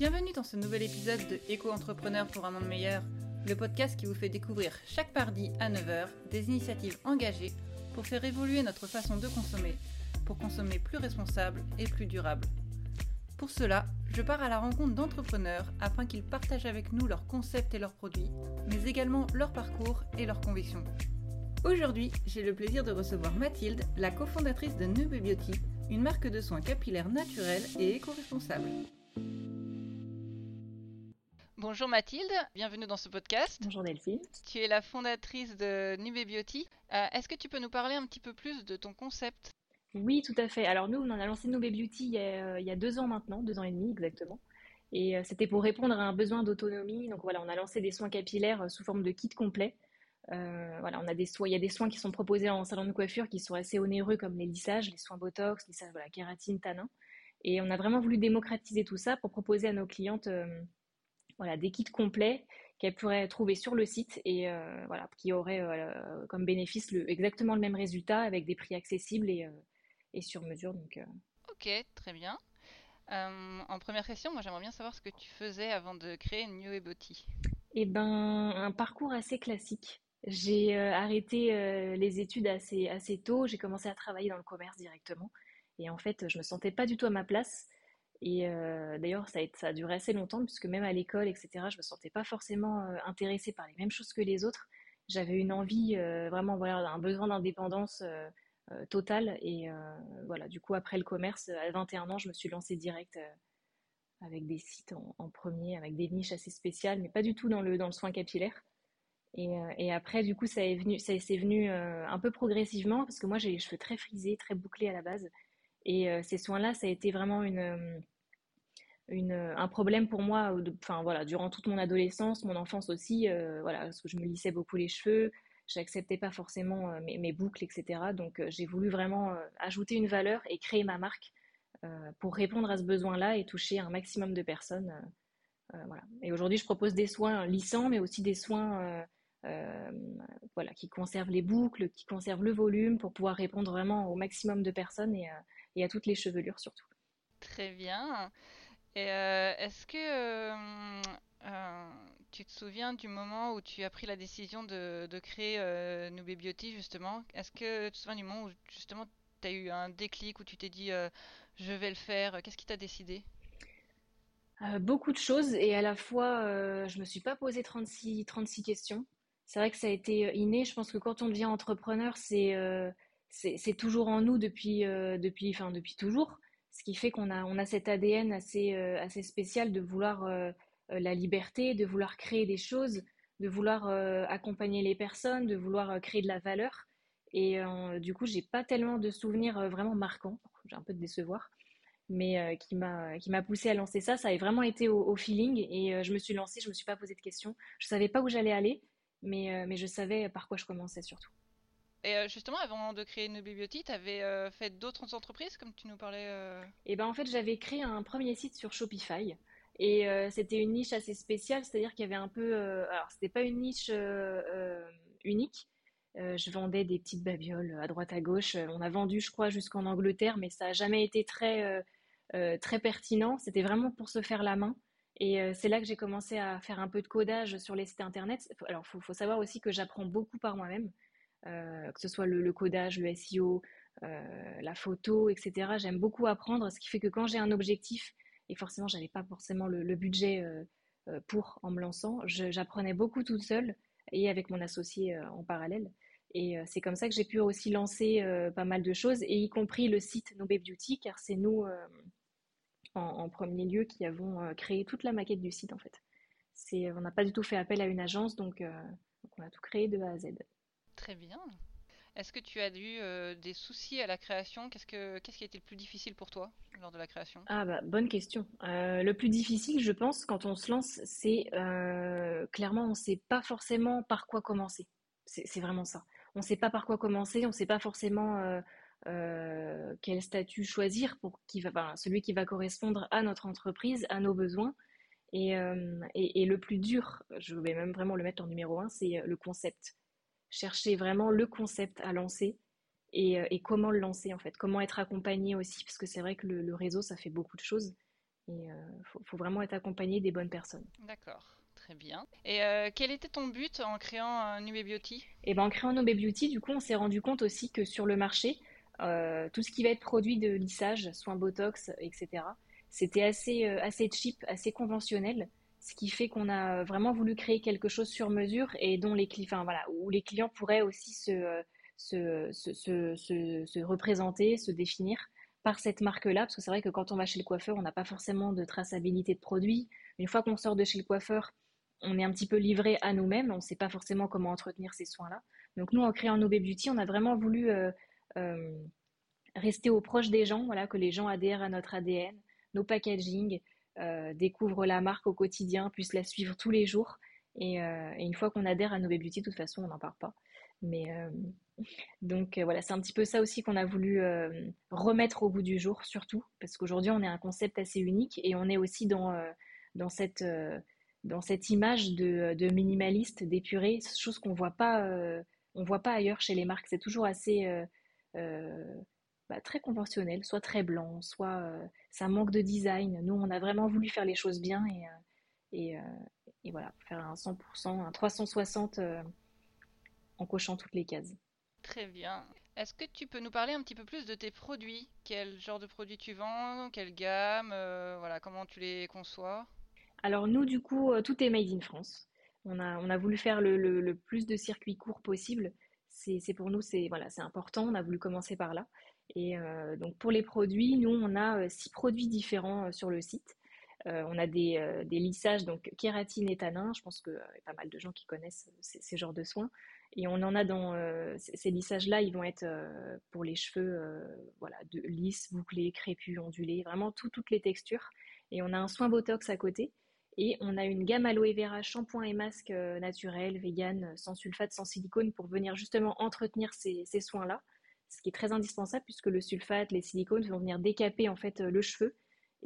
Bienvenue dans ce nouvel épisode de Éco-entrepreneur pour un monde meilleur, le podcast qui vous fait découvrir chaque mardi à 9h des initiatives engagées pour faire évoluer notre façon de consommer, pour consommer plus responsable et plus durable. Pour cela, je pars à la rencontre d'entrepreneurs afin qu'ils partagent avec nous leurs concepts et leurs produits, mais également leur parcours et leurs convictions. Aujourd'hui, j'ai le plaisir de recevoir Mathilde, la cofondatrice de Nube Beauty, une marque de soins capillaires naturels et éco-responsables. Bonjour Mathilde, bienvenue dans ce podcast. Bonjour Delphine. Tu es la fondatrice de Nube Beauty. Euh, est-ce que tu peux nous parler un petit peu plus de ton concept? Oui, tout à fait. Alors nous, on a lancé Nube Beauty il y a, il y a, deux ans maintenant, deux ans et demi exactement. Et euh, c'était pour répondre à un besoin d'autonomie. Donc voilà, on a lancé des soins capillaires euh, sous forme de kit complet. Euh, voilà, on a des soins, il y a des soins qui sont proposés en salon de coiffure qui sont assez onéreux comme les lissages, les soins botox, lissages voilà, kératine, tanin. Et on a vraiment voulu démocratiser tout ça pour proposer à nos clientes euh, voilà, des kits complets qu'elles pourraient trouver sur le site et euh, voilà, qui auraient euh, comme bénéfice le, exactement le même résultat avec des prix accessibles et, euh, et sur mesure. Donc, euh. Ok, très bien. en première question, moi j'aimerais bien savoir ce que tu faisais avant de créer New Beauty. Eh ben, un parcours assez classique. J'ai euh, arrêté euh, les études assez, assez tôt. J'ai commencé à travailler dans le commerce directement. Et en fait, je me sentais pas du tout à ma place. Et euh, d'ailleurs, ça a, duré assez longtemps, puisque même à l'école, etc., je me sentais pas forcément euh, intéressée par les mêmes choses que les autres. J'avais une envie, euh, vraiment, voilà, un besoin d'indépendance totale. Et voilà, du coup, après le commerce, à 21 ans, je me suis lancée direct avec des sites en, en, premier, avec des niches assez spéciales, mais pas du tout dans le, dans le soin capillaire. Et, et, après, du coup, ça est venu, ça c'est venu un peu progressivement parce que moi, j'ai les cheveux très frisés, très bouclés à la base. Et euh, ces soins-là, ça a été vraiment une, une, un problème pour moi. Enfin voilà, durant toute mon adolescence, mon enfance aussi, voilà, parce que je me lissais beaucoup les cheveux, j'acceptais pas forcément mes, boucles, etc. Donc, j'ai voulu vraiment ajouter une valeur et créer ma marque pour répondre à ce besoin-là et toucher un maximum de personnes. Et aujourd'hui, je propose des soins lissants, mais aussi des soins euh, voilà, qui conserve les boucles, qui conserve le volume pour pouvoir répondre vraiment au maximum de personnes et, euh, et à toutes les chevelures surtout. Très bien. Et euh, est-ce que euh, euh, tu te souviens du moment où tu as pris la décision de, de créer Nube Beauty justement? Est-ce que tu te souviens du moment où justement tu as eu un déclic où tu t'es dit je vais le faire? Qu'est-ce qui t'a décidé? Beaucoup de choses et à la fois je me suis pas posé 36, 36 questions c'est vrai que ça a été inné. Je pense que quand on devient entrepreneur, c'est c'est toujours en nous depuis euh, depuis depuis toujours. Ce qui fait qu'on a on a cet ADN assez euh, assez spécial de vouloir euh, la liberté, de vouloir créer des choses, de vouloir accompagner les personnes, de vouloir créer de la valeur. Et du coup, j'ai pas tellement de souvenirs vraiment marquants. J'ai un peu de décevoir mais qui m'a poussé à lancer ça. Ça a vraiment été au, feeling et je me suis lancée. Je me suis pas posé de questions. Je savais pas où j'allais aller mais, mais je savais par quoi je commençais surtout. Et euh, justement, avant de créer bibliothèque, tu avais euh, fait d'autres entreprises, comme tu nous parlais euh... Et ben en fait, j'avais créé un premier site sur Shopify. Et c'était une niche assez spéciale, c'est-à-dire qu'il y avait un peu... Euh, alors, c'était pas une niche unique. je vendais des petites babioles à droite à gauche. On a vendu, je crois, jusqu'en Angleterre, mais ça n'a jamais été très, très pertinent. C'était vraiment pour se faire la main. Et c'est là que j'ai commencé à faire un peu de codage sur les sites internet. Alors, faut, faut savoir aussi que j'apprends beaucoup par moi-même, euh, que ce soit le, codage, le SEO, euh, la photo, etc. J'aime beaucoup apprendre, ce qui fait que quand j'ai un objectif, et forcément, j'avais pas forcément le, budget euh, pour en me lançant, j'apprenais beaucoup toute seule et avec mon associé en parallèle. Et c'est comme ça que j'ai pu aussi lancer pas mal de choses, et y compris le site No Beauty, car c'est nous en, premier lieu qui avons créé toute la maquette du site en fait. On n'a pas du tout fait appel à une agence, donc, on a tout créé de A à Z. Très bien. Est-ce que tu as eu euh, des soucis à la création? Qu'est-ce, que, qu'est-ce qui a été le plus difficile pour toi lors de la création? Ah bah bonne question. Euh, le plus difficile, je pense, quand on se lance, c'est euh, clairement on ne sait pas forcément par quoi commencer. C'est, vraiment ça. On ne sait pas par quoi commencer, on ne sait pas forcément quel statut choisir pour qui va, celui qui va correspondre à notre entreprise, à nos besoins. Et, et, le plus dur, je vais même vraiment le mettre en numéro un, c'est le concept. Chercher vraiment le concept à lancer et, et, comment le lancer en fait, comment être accompagné aussi, parce que c'est vrai que le, le, réseau, ça fait beaucoup de choses. Et il faut, vraiment être accompagné des bonnes personnes. D'accord. Très bien. Et quel était ton but en créant Nube Beauty? Et eh ben, En créant Nube Beauty, du coup, on s'est rendu compte aussi que sur le marché, tout ce qui va être produit de lissage, soins Botox, etc., c'était assez, assez cheap, assez conventionnel ce qui fait qu'on a vraiment voulu créer quelque chose sur mesure et dont les, voilà, où les clients pourraient aussi se, se, se, se, représenter, se définir par cette marque-là, parce que c'est vrai que quand on va chez le coiffeur, on n'a pas forcément de traçabilité de produit. Une fois qu'on sort de chez le coiffeur, on est un petit peu livré à nous-mêmes, on ne sait pas forcément comment entretenir ces soins-là. Donc nous, en créant No Beauty, on a vraiment voulu euh, euh, rester au proche des gens, voilà, que les gens adhèrent à notre ADN, nos packaging, euh, découvrent la marque au quotidien, puissent la suivre tous les jours. Et, euh, une fois qu'on adhère à No Beauty, de toute façon, on n'en part pas. Mais euh, donc voilà, c'est un petit peu ça aussi qu'on a voulu remettre au bout du jour, surtout parce qu'aujourd'hui on est un concept assez unique et on est aussi dans, cette, image de, minimaliste, d'épuré, chose qu'on voit pas, voit pas ailleurs chez les marques. C'est toujours assez bah, très conventionnel, soit très blanc, soit euh, ça manque de design. Nous, on a vraiment voulu faire les choses bien et, euh, euh, et, voilà, faire un 100%, un 360 en cochant toutes les cases. Très bien. Est-ce que tu peux nous parler un petit peu plus de tes produits? Quel genre de produits tu vends? Quelle gamme? Voilà, comment tu les conçois? Alors nous, du coup, tout est made in France. On a, on a voulu faire le, le plus de circuits courts possible. C'est pour nous, c'est voilà, c'est important. On a voulu commencer par là. Et euh, donc pour les produits, nous, on a euh, six produits différents euh, sur le site. on a des, lissages, donc kératine et tanin. Je pense qu'il y a pas mal de gens qui connaissent ces, genres de soins. Et on en a dans ces lissages-là, ils vont être pour les cheveux, voilà, de, lisses, bouclés, crépus, ondulés, vraiment toutes les textures. Et on a un soin Botox à côté. Et on a une gamme aloe vera, shampoing et masque naturel, vegan, sans sulfate, sans silicone, pour venir justement entretenir ces soins-là ce qui est très indispensable puisque le sulfate, les silicones vont venir décaper en fait euh, le cheveu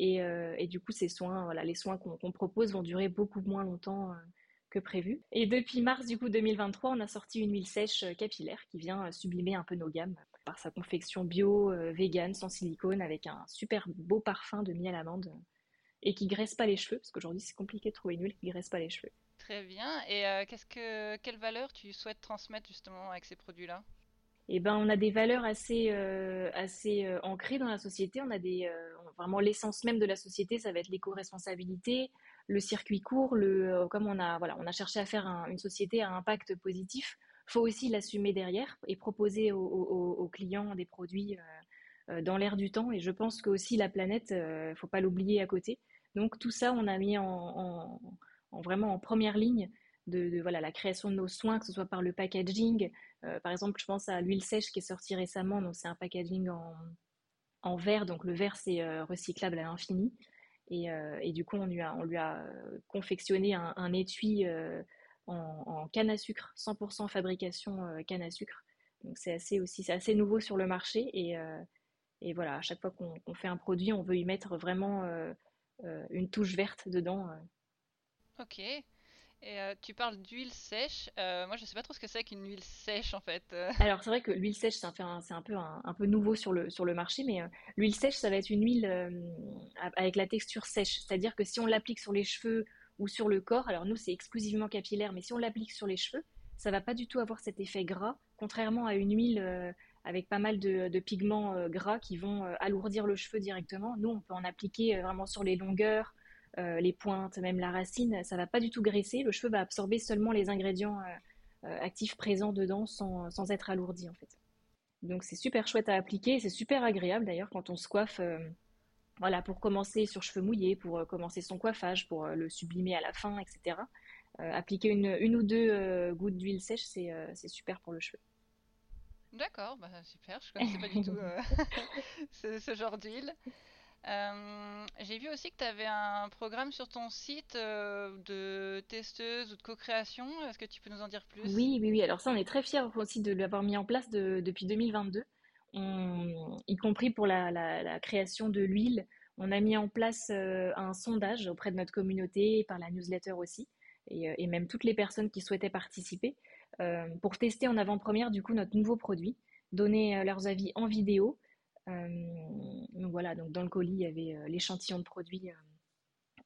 euh, et, du coup ces soins, les soins qu'on propose vont durer beaucoup moins longtemps euh, que prévu. Et depuis mars du coup 2023, on a sorti une huile sèche capillaire qui vient sublimer un peu nos gammes par sa confection bio, vegan, sans silicone, avec un super beau parfum de miel amande et qui graisse pas les cheveux parce qu'aujourd'hui c'est compliqué de trouver une huile qui graisse pas les cheveux. Très bien. Et qu'est-ce que quelle valeur tu souhaites transmettre justement avec ces produits-là? Eh ben, on a des valeurs assez, euh, assez euh, ancrées dans la société. On a des, euh, vraiment l'essence même de la société, ça va être l'éco-responsabilité, le circuit court, le, comme on a, voilà, on a cherché à faire une société à impact positif, faut aussi l'assumer derrière et proposer aux, clients des produits dans l'air du temps. Et je pense que aussi la planète, faut pas l'oublier à côté. Donc tout ça, on a mis en vraiment en première ligne de, voilà, la création de nos soins, que ce soit par le packaging. Euh, par exemple, je pense à l'huile sèche qui est sortie récemment, donc c'est un packaging en, en verre, donc le verre c'est euh, recyclable à l'infini. Euh, et, du coup, on lui a, on lui a confectionné un, étui en, canne à sucre, 100% fabrication canne à sucre. Donc c'est assez assez nouveau sur le marché. Et, et voilà, à chaque fois qu'on fait un produit, on veut y mettre vraiment une touche verte dedans. Ok. Euh, tu parles d'huile sèche. Euh, moi, je ne sais pas trop ce que c'est qu'une huile sèche en fait. Euh. Alors, c'est vrai que l'huile sèche, c'est un, peu nouveau sur le, marché, mais l'huile sèche, ça va être une huile avec la texture sèche. C'est-à-dire que si on l'applique sur les cheveux ou sur le corps, alors nous, c'est exclusivement capillaire, mais si on l'applique sur les cheveux, ça va pas du tout avoir cet effet gras, contrairement à une huile avec pas mal de pigments gras qui vont alourdir le cheveu directement. Nous, on peut en appliquer vraiment sur les longueurs euh, les pointes, même la racine, ça va pas du tout graisser. Le cheveu va absorber seulement les ingrédients euh, euh, actifs présents dedans sans, être alourdi en fait. Donc c'est super chouette à appliquer, c'est super agréable d'ailleurs quand on se coiffe. voilà, pour commencer sur cheveux mouillés, pour commencer son coiffage, pour le sublimer à la fin, etc. appliquer une, ou deux gouttes d'huile sèche, c'est super pour le cheveu. D'accord, bah super, je connaissais pas du tout ce, genre d'huile. Euh, j'ai vu aussi que tu avais un programme sur ton site euh, de testeuse ou de co-création. Est-ce que tu peux nous en dire plus? Oui, oui, oui. Alors ça, on est très fiers aussi de l'avoir mis en place depuis 2022, y compris pour la, création de l'huile. On a mis en place euh, un sondage auprès de notre communauté, par la newsletter aussi, et, même toutes les personnes qui souhaitaient participer, pour tester en avant-première du coup notre nouveau produit, donner leurs avis en vidéo, donc voilà, donc dans le colis, il y avait euh, l'échantillon de produits euh,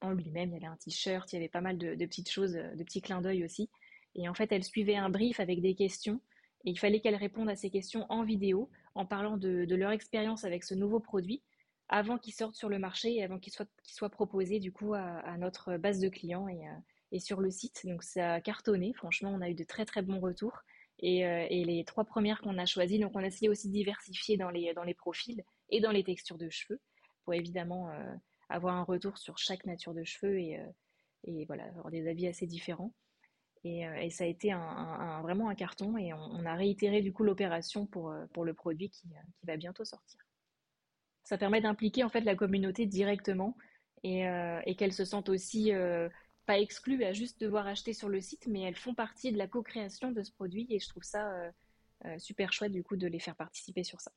en lui-même. Il y avait un t-shirt, il y avait pas mal de, petites choses, de petits clins d'œil aussi. Et en fait, elle suivait un brief avec des questions. Et il fallait qu'elle réponde à ces questions en vidéo, en parlant de, leur expérience avec ce nouveau produit, avant qu'il sorte sur le marché et avant qu'il soit, proposé du coup à, notre base de clients et, et, sur le site. Donc ça a cartonné. Franchement, on a eu de très très bons retours. Et, et les trois premières qu'on a choisies, donc on a essayé aussi de diversifier dans les, dans les profils et dans les textures de cheveux pour évidemment avoir un retour sur chaque nature de cheveux et, euh, et voilà, avoir des avis assez différents. Et, euh, ça a été vraiment un carton et on, a réitéré du coup l'opération pour, euh, pour le produit qui, qui, va bientôt sortir. Ça permet d'impliquer en fait la communauté directement et, qu'elles se sentent aussi pas exclues à juste devoir acheter sur le site, mais elles font partie de la co-création de ce produit et je trouve ça super chouette du coup de les faire participer sur ça.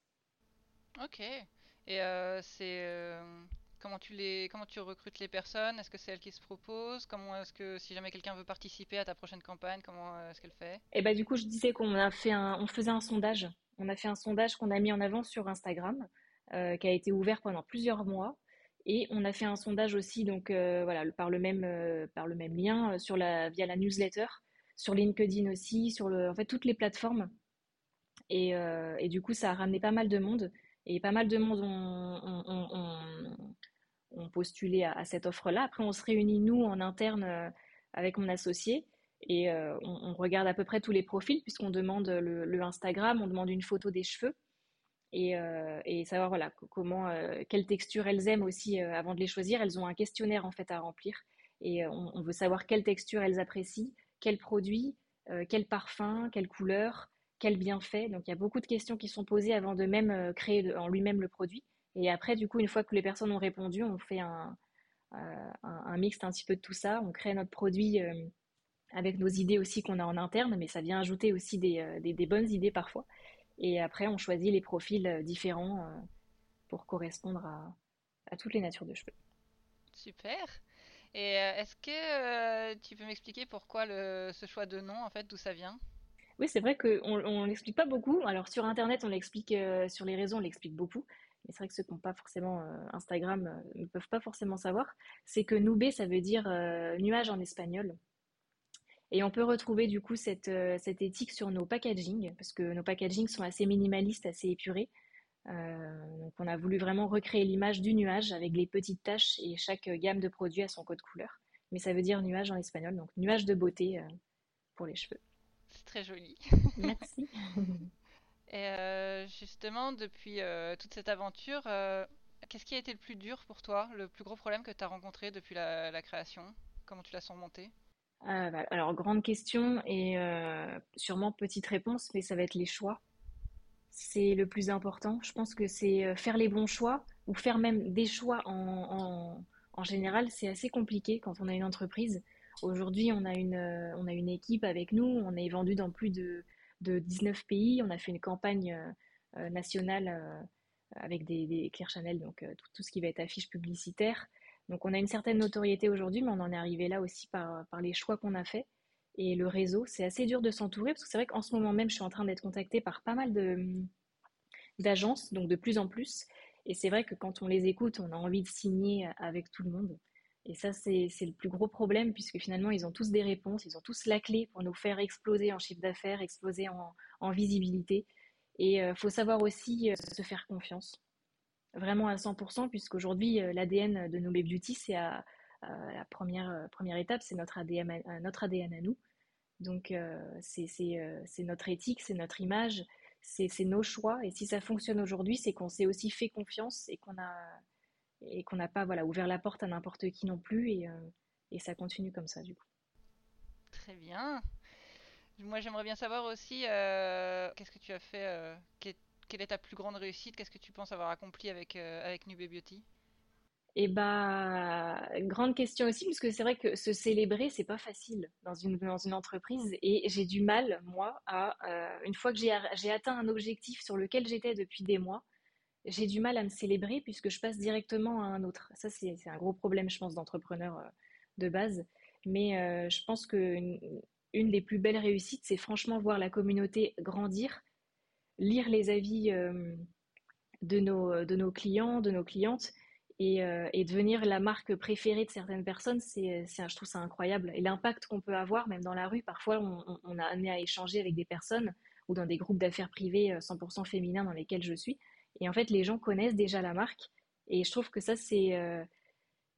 Ok. Et c'est Comment tu, les, comment tu recrutes les personnes? Est-ce que c'est elles qui se proposent? Comment est-ce que si jamais quelqu'un veut participer à ta prochaine campagne, comment euh, est-ce qu'elle fait? Et eh bah, ben, du coup, je disais qu'on a fait un, on faisait un sondage. On a fait un sondage qu'on a mis en avant sur Instagram, euh, qui a été ouvert pendant plusieurs mois. Et on a fait un sondage aussi, donc euh, voilà, par le même, par le même lien, sur la, via la newsletter, sur LinkedIn aussi, sur le, en fait toutes les plateformes. Et, et du coup, ça a ramené pas mal de monde. Et pas mal de monde ont, on postulé à, cette offre-là. Après, on se réunit, nous, en interne, euh, avec mon associé, et euh, on, regarde à peu près tous les profils, puisqu'on demande le, Instagram, on demande une photo des cheveux, et, euh, savoir voilà, comment, quelle texture elles aiment aussi avant de les choisir. Elles ont un questionnaire, en fait, à remplir, et on, veut savoir quelle texture elles apprécient, quel produit, quel parfum, quelle couleur, quel bienfait. Donc, il y a beaucoup de questions qui sont posées avant de même créer en lui-même le produit. Et après, du coup, une fois que les personnes ont répondu, on fait un, euh, un, mixte un petit peu de tout ça. On crée notre produit euh, avec nos idées aussi qu'on a en interne, mais ça vient ajouter aussi des, euh, des, bonnes idées parfois. Et après, on choisit les profils différents pour correspondre à, à, toutes les natures de cheveux. Super. Et est-ce que tu peux m'expliquer pourquoi le, ce choix de nom, en fait, d'où ça vient? Oui, c'est vrai qu'on ne l'explique pas beaucoup. Alors sur Internet, on l'explique, sur les réseaux, on l'explique beaucoup mais c'est vrai que ceux qui n'ont pas forcément euh, Instagram euh, ne peuvent pas forcément savoir, c'est que nube, ça veut dire euh, nuage en espagnol. Et on peut retrouver du coup cette, cette éthique sur nos packaging, parce que nos packaging sont assez minimalistes, assez épurés. donc on a voulu vraiment recréer l'image du nuage avec les petites taches et chaque gamme de produits a son code couleur. Mais ça veut dire nuage en espagnol, donc nuage de beauté pour les cheveux. C'est très joli. Merci. Et euh, justement, depuis euh, toute cette aventure, euh, qu'est-ce qui a été le plus dur pour toi, le plus gros problème que tu as rencontré depuis la, création? Comment tu l'as surmonté? Bah, Alors, grande question et sûrement petite réponse, mais ça va être les choix. C'est le plus important. Je pense que c'est faire les bons choix ou faire même des choix en, général, c'est assez compliqué quand on a une entreprise. Aujourd'hui, on, a une, on a une équipe avec nous, on est vendu dans plus de de 19 pays. On a fait une campagne euh, euh, nationale euh, avec des, Claire Chanel, donc tout, ce qui va être affiche publicitaire. Donc on a une certaine notoriété aujourd'hui, mais on en est arrivé là aussi par, les choix qu'on a faits. Et le réseau, c'est assez dur de s'entourer, parce que c'est vrai qu'en ce moment même, je suis en train d'être contactée par pas mal d'agences, donc de plus en plus. Et c'est vrai que quand on les écoute, on a envie de signer avec tout le monde. Et ça, c'est le plus gros problème, puisque finalement, ils ont tous des réponses, ils ont tous la clé pour nous faire exploser en chiffre d'affaires, exploser en, visibilité. Et il euh, faut savoir aussi euh, se faire confiance, vraiment à 100%, puisqu'aujourd'hui, euh, l'ADN de Nube Beauty, c'est à, la première, première étape, c'est notre ADN, notre ADN à nous. Donc, c'est notre éthique, c'est notre image, c'est nos choix. Et si ça fonctionne aujourd'hui, c'est qu'on s'est aussi fait confiance et qu'on a et qu'on n'a pas voilà, ouvert la porte à n'importe qui non plus et, euh, et, ça continue comme ça du coup. Très bien. Moi j'aimerais bien savoir aussi euh, qu'est-ce que tu as fait, euh, quelle est ta plus grande réussite, qu'est-ce que tu penses avoir accompli avec, avec Nube Beauty? Eh bah, grande question aussi, puisque c'est vrai que se célébrer, c'est pas facile dans une, dans une entreprise. Et j'ai du mal, moi, à, une fois que j'ai atteint un objectif sur lequel j'étais depuis des mois, j'ai du mal à me célébrer puisque je passe directement à un autre. Ça, c'est un gros problème, je pense, d'entrepreneur euh, de base. Mais euh, je pense qu'une une des plus belles réussites, c'est franchement voir la communauté grandir, lire les avis euh, de, nos, de nos clients, de nos clientes, Et, euh, devenir la marque préférée de certaines personnes, c'est, je trouve ça incroyable. Et l'impact qu'on peut avoir, même dans la rue, parfois on, on a amené à échanger avec des personnes ou dans des groupes d'affaires privés 100% féminins dans lesquels je suis. Et en fait, les gens connaissent déjà la marque. Et je trouve que ça, c'est,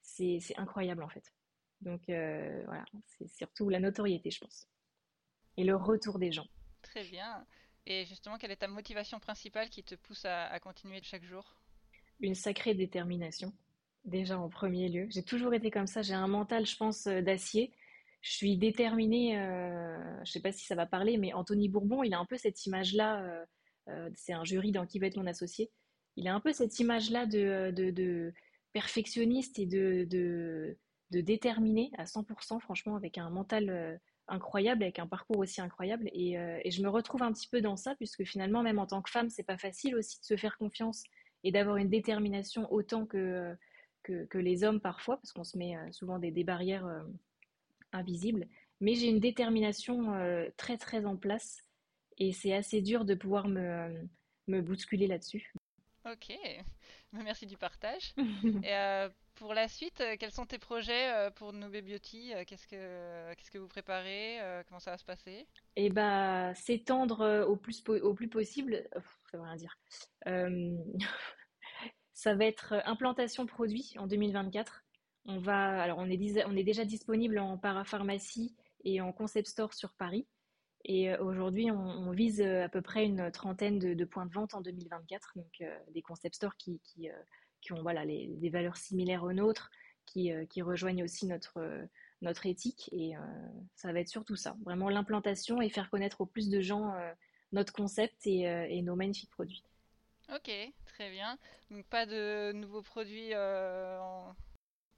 c'est, incroyable en fait. Donc voilà, c'est surtout la notoriété, je pense. Et le retour des gens. Très bien. Et justement, quelle est ta motivation principale qui te pousse à, continuer chaque jour? Une sacrée détermination, déjà en premier lieu. J'ai toujours été comme ça, j'ai un mental, je pense, euh, d'acier. Je suis déterminée, euh, je ne sais pas si ça va parler, mais Anthony Bourbon, il a un peu cette image-là, euh, c'est un jury dans Qui va être mon associé, il a un peu cette image-là de, de, perfectionniste et de, de, de déterminé à 100%, franchement, avec un mental incroyable, avec un parcours aussi incroyable. Euh, et, je me retrouve un petit peu dans ça, puisque finalement, même en tant que femme, c'est pas facile aussi de se faire confiance et d'avoir une détermination autant que, que, les hommes parfois, parce qu'on se met euh, souvent des, des barrières euh, invisibles. Mais j'ai une détermination très très en place et c'est assez dur de pouvoir me, me bousculer là-dessus. Ok, merci du partage. et, pour la suite, euh, quels sont tes projets euh, pour Nobé Beauty euh, Qu'est-ce que que vous préparez Comment ça va se passer? Eh ben, s'étendre au plus au plus possible. ça veut rien dire. ça va être implantation produit en 2024. On va, alors on est, on est déjà disponible en parapharmacie et en concept store sur Paris. Et aujourd'hui, on, vise à peu près une trentaine de, points de vente en 2024, donc des concept stores qui qui ont voilà, les, des valeurs similaires aux nôtres, qui, euh, qui rejoignent aussi notre, euh, notre éthique. Et euh, ça va être surtout ça, vraiment l'implantation et faire connaître au plus de gens notre concept et, et, nos magnifiques produits. Ok, très bien. Donc pas de nouveaux produits en...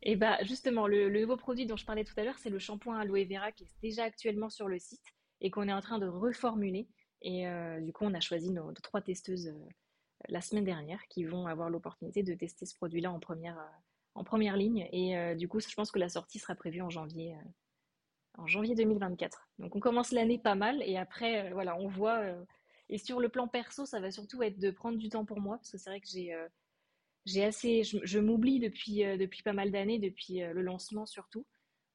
Et eh bah justement, le, nouveau produit dont je parlais tout à l'heure, c'est le shampoing aloe vera qui est déjà actuellement sur le site et qu'on est en train de reformuler. Et du coup, on a choisi nos, nos trois testeuses la semaine dernière qui vont avoir l'opportunité de tester ce produit-là en première, euh, en première ligne. Et euh, du coup, je pense que la sortie sera prévue en janvier, euh, en janvier 2024. Donc on commence l'année pas mal et après, voilà, on voit. et sur le plan perso, ça va surtout être de prendre du temps pour moi parce que c'est vrai que j'ai assez, je, m'oublie depuis, depuis pas mal d'années, depuis le lancement surtout.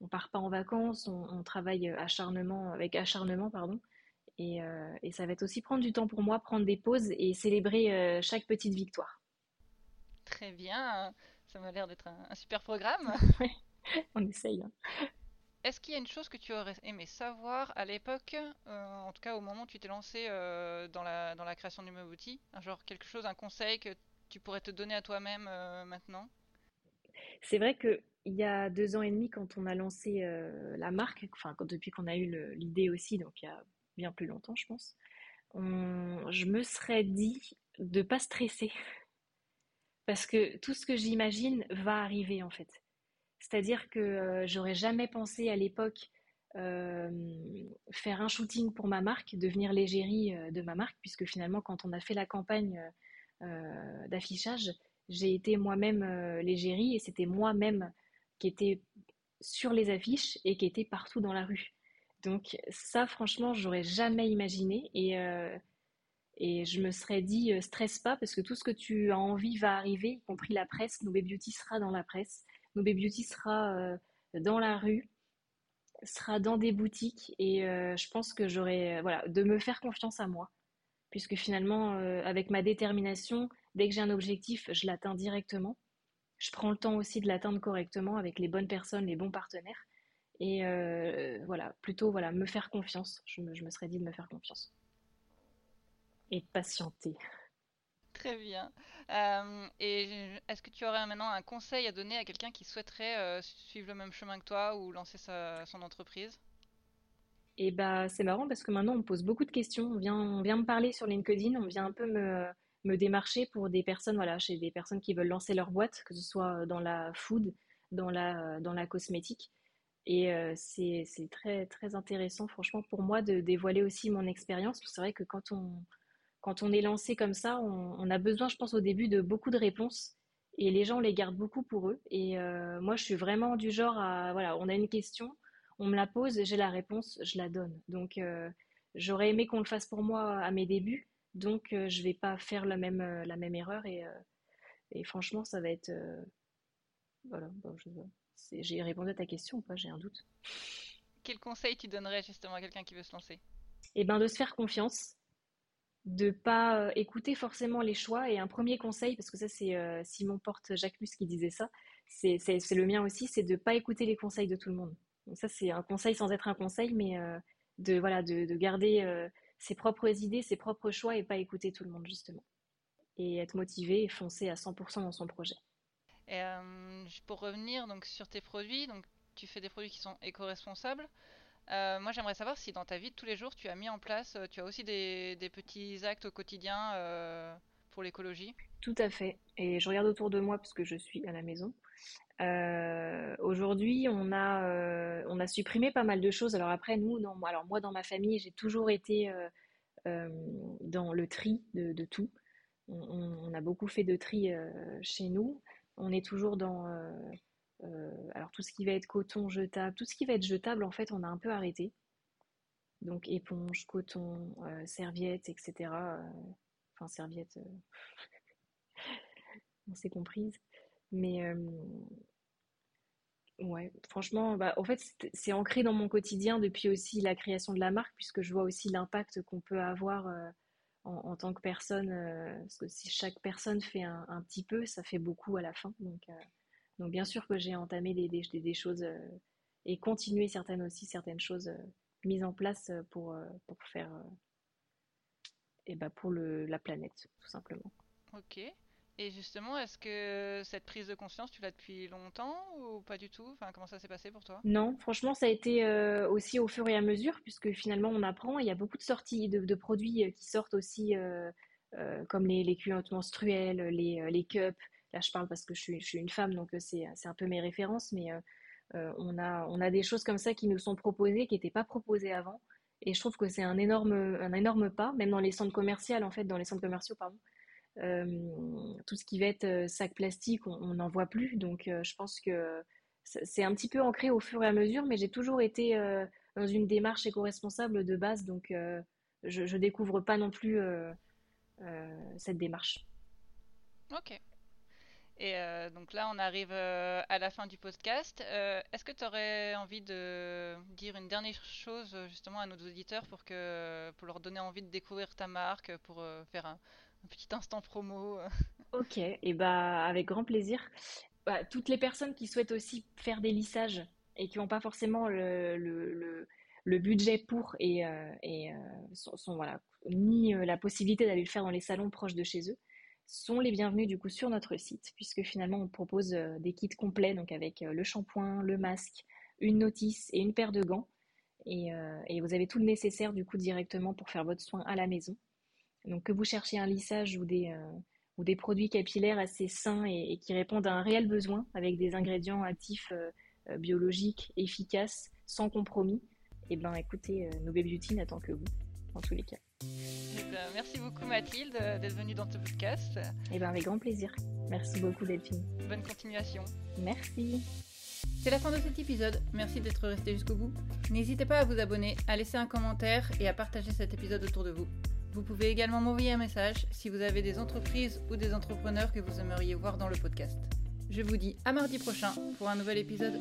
On part pas en vacances, on, on, travaille acharnement, avec acharnement, pardon. Euh, et, ça va être aussi prendre du temps pour moi, prendre des pauses et célébrer euh, chaque petite victoire. Très bien, ça m'a l'air d'être un, super programme. on essaye. Hein. Est-ce qu'il y a une chose que tu aurais aimé savoir à l'époque, euh, en tout cas au moment où tu t'es lancé dans, la, dans la création du Mobouti Genre quelque chose, un conseil que tu pourrais te donner à toi-même maintenant? C'est vrai que il y a deux ans et demi, quand on a lancé la marque, enfin depuis qu'on a eu l'idée aussi, donc il y a bien plus longtemps, je pense, je me serais dit de pas stresser. Parce que tout ce que j'imagine va arriver en fait. C'est-à-dire que euh, j'aurais jamais pensé à l'époque euh, faire un shooting pour ma marque, devenir l'égérie euh, de ma marque, puisque finalement, quand on a fait la campagne d'affichage, j'ai été moi-même l'égérie et c'était moi-même qui était sur les affiches et qui était partout dans la rue. Donc ça, franchement, j'aurais jamais imaginé. Et, euh, et je me serais dit, euh, stresse pas, parce que tout ce que tu as envie va arriver, y compris la presse. Nobé Beauty sera dans la presse. Nobé Beauty sera euh, dans la rue, sera dans des boutiques. Et je pense que j'aurais, voilà, de me faire confiance à moi. Puisque finalement, avec ma détermination, dès que j'ai un objectif, je l'atteins directement. Je prends le temps aussi de l'atteindre correctement avec les bonnes personnes, les bons partenaires. Et euh, voilà, plutôt voilà, me faire confiance. Je me, serais dit de me faire confiance. Et patienter. Très bien. Euh, et est-ce que tu aurais maintenant un conseil à donner à quelqu'un qui souhaiterait euh, suivre le même chemin que toi ou lancer son entreprise? Et eh bah, c'est marrant parce que maintenant on me pose beaucoup de questions. On vient, on vient me parler sur LinkedIn, on vient un peu me, me démarcher pour des personnes, voilà, chez des personnes qui veulent lancer leur boîte, que ce soit dans la food, dans la, dans la cosmétique. Et euh, c'est très, intéressant, franchement, pour moi, de dévoiler aussi mon expérience. C'est vrai que quand on, on est lancé comme ça, on, a besoin, je pense, au début de beaucoup de réponses. Et les gens les gardent beaucoup pour eux. Et euh, moi, je suis vraiment du genre à, voilà, on a une question, on me la pose, j'ai la réponse, je la donne. Donc, euh, j'aurais aimé qu'on le fasse pour moi à mes débuts. Donc, je vais pas faire la même, erreur. Et, franchement, ça va être voilà, bah, j'ai répondu à ta question ou pas J'ai un doute. Quel conseil tu donnerais justement à quelqu'un qui veut se lancer? Eh ben, de se faire confiance, de pas euh, écouter forcément les choix. Et un premier conseil, parce que ça c'est euh, Simon Porte Jacques qui disait ça, c'est le mien aussi, c'est de pas écouter les conseils de tout le monde. Donc ça c'est un conseil sans être un conseil, mais euh, de voilà de, garder ses propres idées, ses propres choix et pas écouter tout le monde justement. Et être motivé et foncer à 100% dans son projet. Et pour revenir donc sur tes produits, donc tu fais des produits qui sont éco-responsables. Euh, moi, j'aimerais savoir si dans ta vie de tous les jours, tu as mis en place, euh, tu as aussi des, petits actes au quotidien euh, pour l'écologie? Tout à fait. Et je regarde autour de moi parce que je suis à la maison. Aujourd'hui, on a, on a supprimé pas mal de choses. Alors après, nous, non, moi, alors moi, dans ma famille, j'ai toujours été dans le tri de, tout. On, a beaucoup fait de tri chez nous. On est toujours dans euh, alors tout ce qui va être coton jetable, tout ce qui va être jetable, en fait, on a un peu arrêté. Donc éponge, coton, euh, serviettes, etc. Euh, enfin, serviettes, on s'est comprise. Mais ouais, franchement, bah, en fait, c'est ancré dans mon quotidien depuis aussi la création de la marque, puisque je vois aussi l'impact qu'on peut avoir en, tant que personne. parce que si chaque personne fait un, petit peu, ça fait beaucoup à la fin. Donc donc bien sûr que j'ai entamé des, des, choses euh, et continué certaines aussi, certaines choses euh, mises en place euh, pour, pour faire et bah pour le, la planète, tout simplement. Ok. Et justement, est-ce que cette prise de conscience, tu l'as depuis longtemps ou pas du tout? Enfin, Comment ça s'est passé pour toi? Non, franchement, ça a été aussi au fur et à mesure, puisque finalement, on apprend. Il y a beaucoup de sorties de, produits qui sortent aussi, comme les, les culottes menstruelles, les, les cups, Là, je parle parce que je suis, une femme, donc euh, c'est un peu mes références, mais euh, euh, on, a, on a des choses comme ça qui nous sont proposées, qui n'étaient pas proposées avant. Et je trouve que c'est un énorme, un énorme pas, même dans les centres commerciaux, en fait, dans les centres commerciaux, pardon. Tout ce qui va être sac plastique, on n'en voit plus. Donc, je pense que c'est un petit peu ancré au fur et à mesure, mais j'ai toujours été dans une démarche éco-responsable de base, donc je, ne découvre pas non plus cette démarche. Ok. Et donc là, on arrive à la fin du podcast. Est-ce que tu aurais envie de dire une dernière chose justement à nos auditeurs pour, que, pour leur donner envie de découvrir ta marque, pour faire un, petit instant promo Ok, et bah avec grand plaisir. Bah, toutes les personnes qui souhaitent aussi faire des lissages et qui n'ont pas forcément le, budget pour et, et sont, voilà, ni la possibilité d'aller le faire dans les salons proches de chez eux, sont les bienvenus du coup sur notre site, puisque finalement on propose euh, des kits complets, donc avec euh, le shampoing, le masque, une notice et une paire de gants. Euh, et, vous avez tout le nécessaire du coup directement pour faire votre soin à la maison. Donc que vous cherchiez un lissage ou des, ou des produits capillaires assez sains et, qui répondent à un réel besoin, avec des ingrédients actifs biologiques, efficaces, sans compromis, eh ben écoutez, nos Beauty n'attend que vous, en tous les cas. Eh ben, merci beaucoup Mathilde euh, d'être venue dans ce podcast. Eh ben, avec grand plaisir. Merci beaucoup Delphine. Bonne continuation. Merci. C'est la fin de cet épisode. Merci d'être resté jusqu'au bout. N'hésitez pas à vous abonner, à laisser un commentaire et à partager cet épisode autour de vous. Vous pouvez également m'envoyer un message si vous avez des entreprises ou des entrepreneurs que vous aimeriez voir dans le podcast. Je vous dis à mardi prochain pour un nouvel épisode.